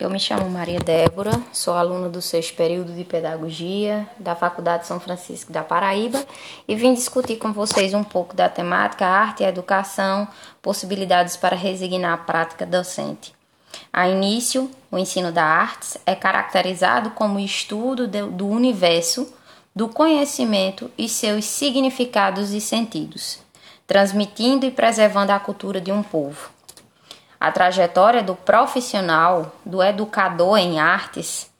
Eu me chamo Maria Débora, sou aluna do sexto período de Pedagogia da Faculdade São Francisco da Paraíba e vim discutir com vocês um pouco da temática Arte e Educação, possibilidades para resignar a prática docente. A início, o ensino da artes é caracterizado como estudo do universo, do conhecimento e seus significados e sentidos, transmitindo e preservando a cultura de um povo. A trajetória do profissional, do educador em artes,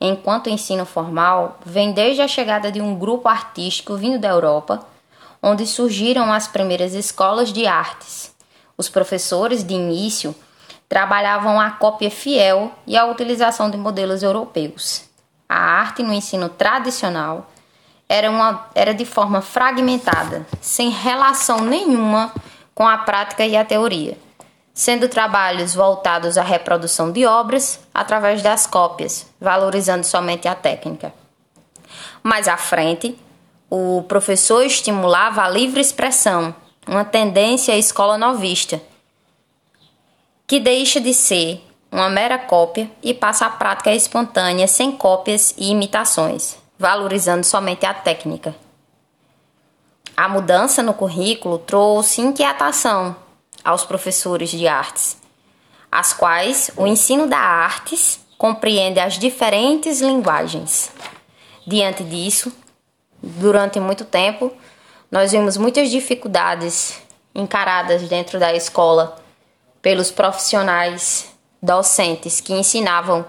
enquanto ensino formal, vem desde a chegada de um grupo artístico vindo da Europa, onde surgiram as primeiras escolas de artes. Os professores de início trabalhavam a cópia fiel e a utilização de modelos europeus. A arte no ensino tradicional era, uma, era de forma fragmentada, sem relação nenhuma com a prática e a teoria sendo trabalhos voltados à reprodução de obras através das cópias, valorizando somente a técnica. Mais à frente, o professor estimulava a livre expressão, uma tendência à escola novista, que deixa de ser uma mera cópia e passa à prática espontânea, sem cópias e imitações, valorizando somente a técnica. A mudança no currículo trouxe inquietação aos professores de artes, as quais o ensino da artes compreende as diferentes linguagens. Diante disso, durante muito tempo, nós vimos muitas dificuldades encaradas dentro da escola pelos profissionais docentes que ensinavam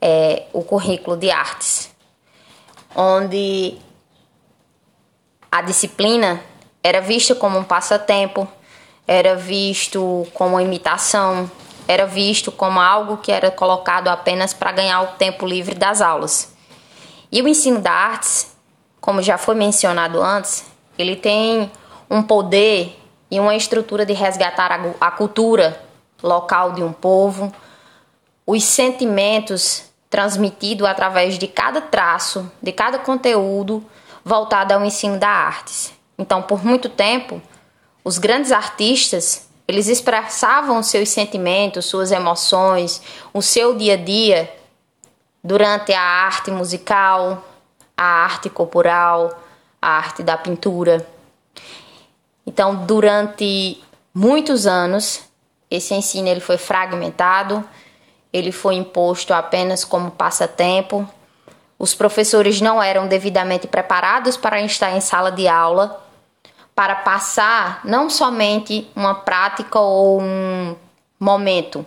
é, o currículo de artes, onde a disciplina era vista como um passatempo, era visto como imitação, era visto como algo que era colocado apenas para ganhar o tempo livre das aulas. E o ensino da artes, como já foi mencionado antes, ele tem um poder e uma estrutura de resgatar a, cultura local de um povo, os sentimentos transmitidos através de cada traço, de cada conteúdo voltado ao ensino da artes. Então, por muito tempo, os grandes artistas, eles expressavam seus sentimentos, suas emoções, o seu dia a dia durante a arte musical, a arte corporal, a arte da pintura. Então, durante muitos anos, esse ensino ele foi fragmentado, ele foi imposto apenas como passatempo. Os professores não eram devidamente preparados para estar em sala de aula para passar não somente uma prática ou um momento,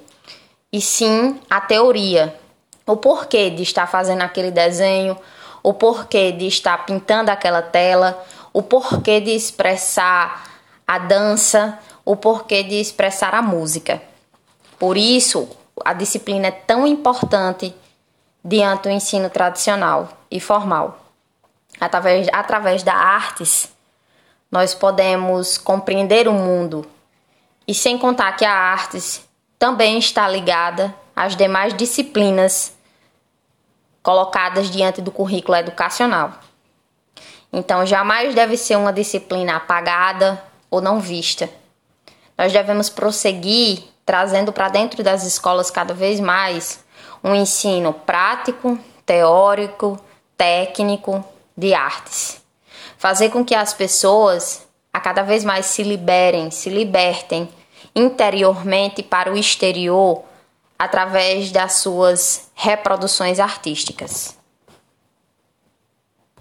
e sim a teoria. O porquê de estar fazendo aquele desenho, o porquê de estar pintando aquela tela, o porquê de expressar a dança, o porquê de expressar a música. Por isso, a disciplina é tão importante diante do ensino tradicional e formal. Através, através da artes, nós podemos compreender o mundo. E sem contar que a artes também está ligada às demais disciplinas colocadas diante do currículo educacional. Então, jamais deve ser uma disciplina apagada ou não vista. Nós devemos prosseguir trazendo para dentro das escolas cada vez mais um ensino prático, teórico, técnico de artes fazer com que as pessoas a cada vez mais se liberem, se libertem interiormente para o exterior através das suas reproduções artísticas.